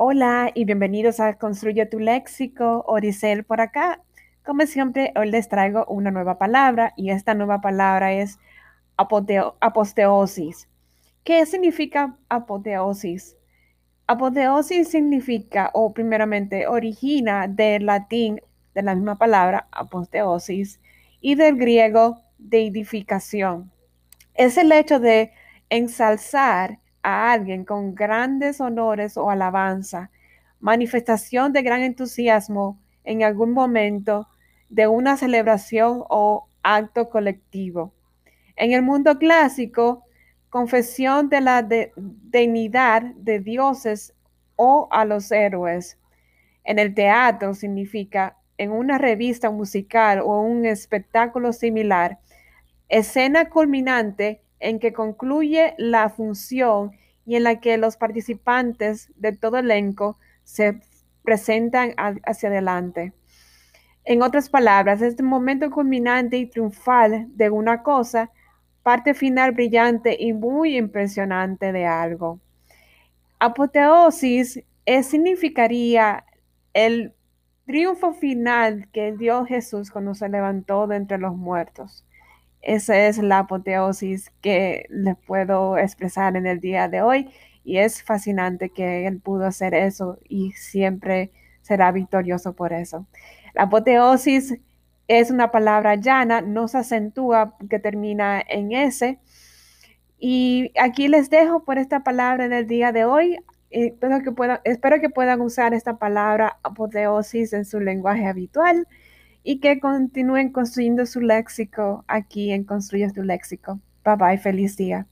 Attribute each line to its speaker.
Speaker 1: Hola y bienvenidos a Construye tu Léxico, Oricel por acá. Como siempre, hoy les traigo una nueva palabra y esta nueva palabra es apoteosis. ¿Qué significa apoteosis? Apoteosis significa, o primeramente, origina del latín de la misma palabra, apoteosis, y del griego deidificación. Es el hecho de ensalzar a alguien con grandes honores o alabanza, manifestación de gran entusiasmo en algún momento de una celebración o acto colectivo. En el mundo clásico, confesión de la dignidad de dioses o a los héroes. En el teatro significa en una revista musical o un espectáculo similar, escena culminante en que concluye la función y en la que los participantes de todo elenco se presentan hacia adelante. En otras palabras, este momento culminante y triunfal de una cosa, parte final brillante y muy impresionante de algo. Apoteosis significaría el triunfo final que dio Jesús cuando se levantó de entre los muertos. Esa es la apoteosis que les puedo expresar en el día de hoy y es fascinante que él pudo hacer eso y siempre será victorioso por eso. La apoteosis es una palabra llana, no se acentúa que termina en S. Y aquí les dejo por esta palabra en el día de hoy. Espero que, puedan, espero que puedan usar esta palabra apoteosis en su lenguaje habitual y que continúen construyendo su léxico aquí en Construyes tu Léxico. Bye bye, feliz día.